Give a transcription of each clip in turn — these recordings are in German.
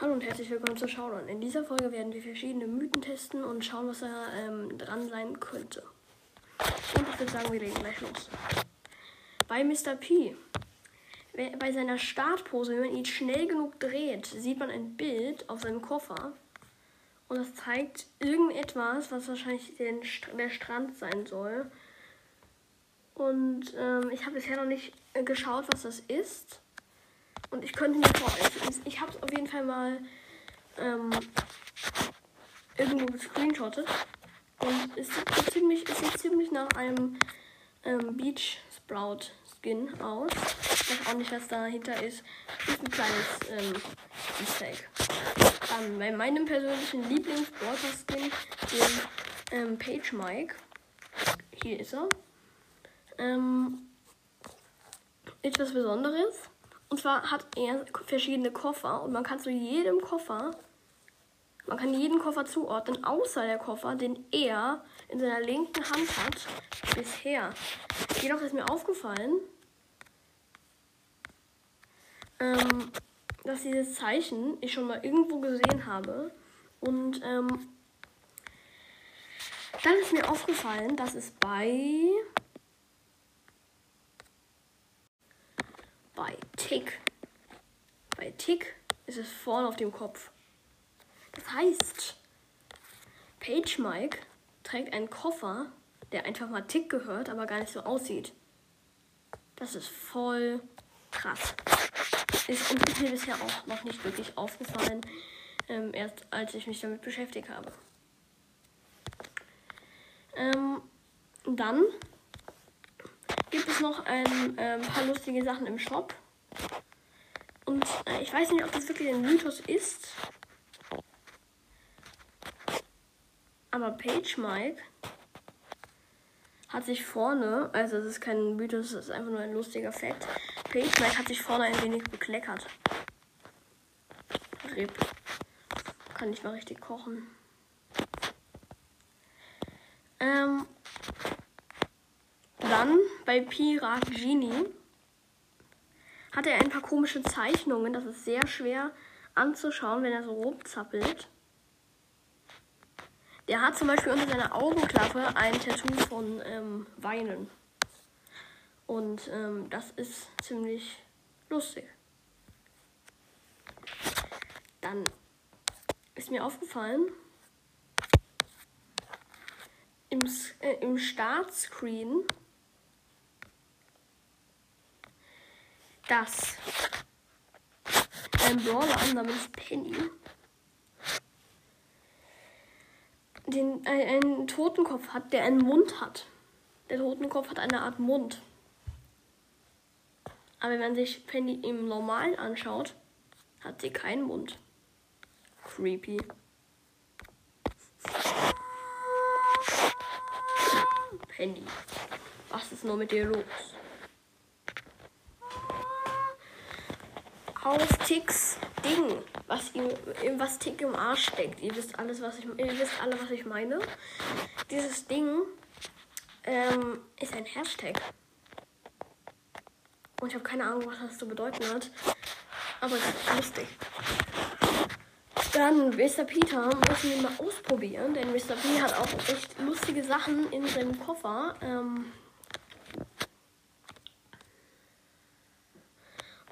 Hallo und herzlich willkommen zu Showdown. In dieser Folge werden wir verschiedene Mythen testen und schauen, was da ähm, dran sein könnte. Und ich würde sagen, wir legen gleich los. Bei Mr. P. Bei seiner Startpose, wenn man ihn schnell genug dreht, sieht man ein Bild auf seinem Koffer. Und das zeigt irgendetwas, was wahrscheinlich den, der Strand sein soll. Und ähm, ich habe bisher noch nicht äh, geschaut, was das ist. Und ich könnte mir vorstellen, ich, habe es auf jeden Fall mal ähm, irgendwo gescreenshottet. Und es sieht ziemlich, es sieht ziemlich nach einem ähm, Beach Sprout Skin aus. Ich weiß auch nicht, was dahinter ist. Ist ein kleines ähm, Mistake. Dann bei meinem persönlichen lieblings Skin, den ähm, Page Mike. Hier ist er. Ähm, etwas Besonderes. Und zwar hat er verschiedene Koffer und man kann zu jedem Koffer, man kann jeden Koffer zuordnen, außer der Koffer, den er in seiner linken Hand hat, bisher. Jedoch ist mir aufgefallen, ähm, dass dieses Zeichen ich schon mal irgendwo gesehen habe. Und ähm, dann ist mir aufgefallen, dass es bei bei Tick. Bei Tick ist es vorne auf dem Kopf. Das heißt, Page Mike trägt einen Koffer, der einfach mal Tick gehört, aber gar nicht so aussieht. Das ist voll krass. Ist, und ist mir bisher auch noch nicht wirklich aufgefallen, ähm, erst als ich mich damit beschäftigt habe. Ähm, dann gibt es noch ein äh, paar lustige Sachen im Shop. Und äh, ich weiß nicht, ob das wirklich ein Mythos ist. Aber Page Mike hat sich vorne, also das ist kein Mythos, das ist einfach nur ein lustiger Fakt. Page Mike hat sich vorne ein wenig bekleckert. Rip. Kann nicht mal richtig kochen. Ähm, dann bei Pirat Genie hat er ein paar komische Zeichnungen. Das ist sehr schwer anzuschauen, wenn er so rumzappelt. Der hat zum Beispiel unter seiner Augenklappe ein Tattoo von ähm, Weinen. Und ähm, das ist ziemlich lustig. Dann ist mir aufgefallen, im, äh, im Startscreen dass ein Brawler namens Penny den, einen Totenkopf hat, der einen Mund hat. Der Totenkopf hat eine Art Mund. Aber wenn man sich Penny im Normalen anschaut, hat sie keinen Mund. Creepy. Penny, was ist nur mit dir los? Aus Ticks Ding, was ihm, was Tick im Arsch steckt. Ihr wisst alles, was ich, ihr wisst alle, was ich meine. Dieses Ding ähm, ist ein Hashtag. Und ich habe keine Ahnung, was das zu bedeuten hat. Aber es ist lustig. Dann Mr. Peter müssen wir mal ausprobieren, denn Mr. P hat auch echt lustige Sachen in seinem Koffer. Ähm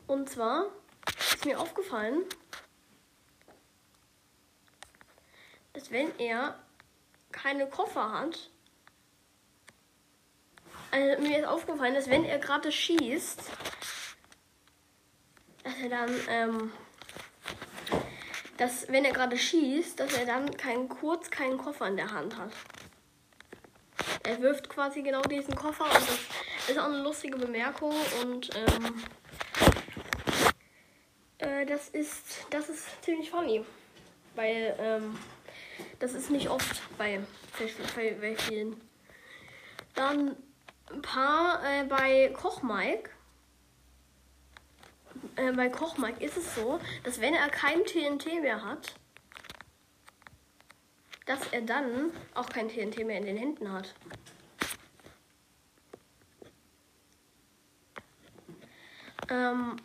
und zwar ist mir aufgefallen, dass wenn er keine Koffer hat, also mir ist aufgefallen, dass wenn er gerade schießt, dass er dann, ähm, dass wenn er gerade schießt, dass er dann keinen kurz keinen Koffer in der Hand hat. Er wirft quasi genau diesen Koffer und das ist auch eine lustige Bemerkung und ähm, äh, das ist, das ist ziemlich funny. Weil, ähm, das ist nicht oft bei, bei, bei vielen. Dann ein paar äh, bei Koch Mike. Äh, bei Koch Mike ist es so, dass wenn er kein TNT mehr hat, dass er dann auch kein TNT mehr in den Händen hat. Ähm,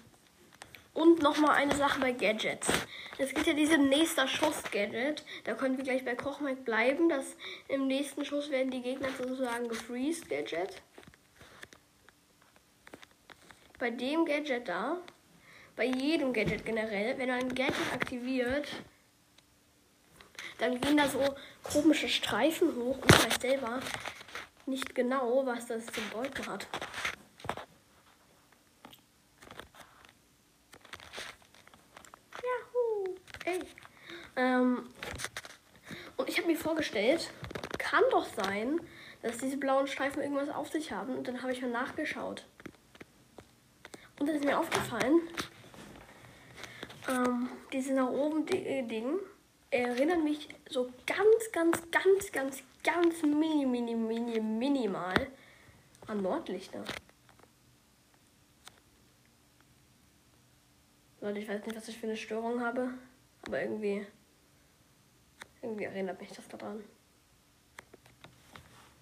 Und nochmal eine Sache bei Gadgets. Es gibt ja diese nächster Schuss-Gadget. Da können wir gleich bei Kochmike bleiben. Das im nächsten Schuss werden die Gegner sozusagen gefreezed Gadget. Bei dem Gadget da, bei jedem Gadget generell, wenn ein Gadget aktiviert, dann gehen da so komische Streifen hoch und ich weiß selber nicht genau, was das zu bedeuten hat. Juhu! Ey. Ähm, und ich habe mir vorgestellt, kann doch sein, dass diese blauen Streifen irgendwas auf sich haben. Und dann habe ich mal nachgeschaut. Und dann ist mir aufgefallen, ähm, diese nach oben die, Ding erinnern mich so ganz, ganz, ganz, ganz, ganz mini, mini, mini, minimal an Nordlichter. Leute, ich weiß nicht, was ich für eine Störung habe, aber irgendwie, irgendwie erinnert mich das daran.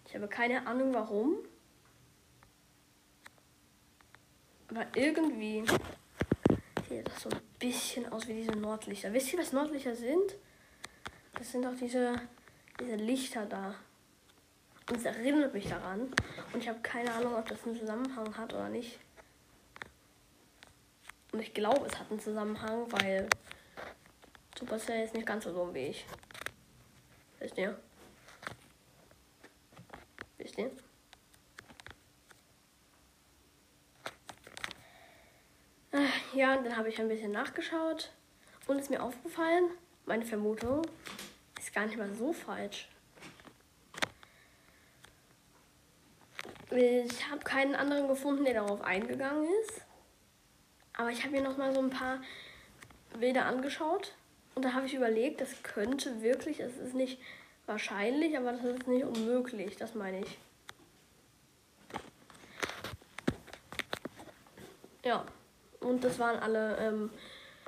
Ich habe keine Ahnung warum. Aber irgendwie sieht das so ein bisschen aus wie diese Nordlichter. Wisst ihr, was Nordlichter sind? Das sind doch diese, diese Lichter da. Und es erinnert mich daran. Und ich habe keine Ahnung, ob das einen Zusammenhang hat oder nicht. Und ich glaube, es hat einen Zusammenhang, weil Supercell ist nicht ganz so dumm wie ich. Wisst ihr? Wisst ihr? Äh, ja, dann habe ich ein bisschen nachgeschaut und ist mir aufgefallen, meine Vermutung ist gar nicht mal so falsch. Ich habe keinen anderen gefunden, der darauf eingegangen ist. Aber ich habe mir noch mal so ein paar Bilder angeschaut und da habe ich überlegt, das könnte wirklich, es ist nicht wahrscheinlich, aber das ist nicht unmöglich, das meine ich. Ja, und das waren alle ähm,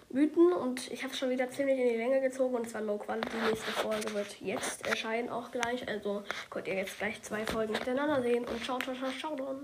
Mythen und ich habe es schon wieder ziemlich in die Länge gezogen und zwar Low Quality. Die nächste Folge wird jetzt erscheinen auch gleich, also könnt ihr jetzt gleich zwei Folgen miteinander sehen und ciao, ciao, ciao, ciao.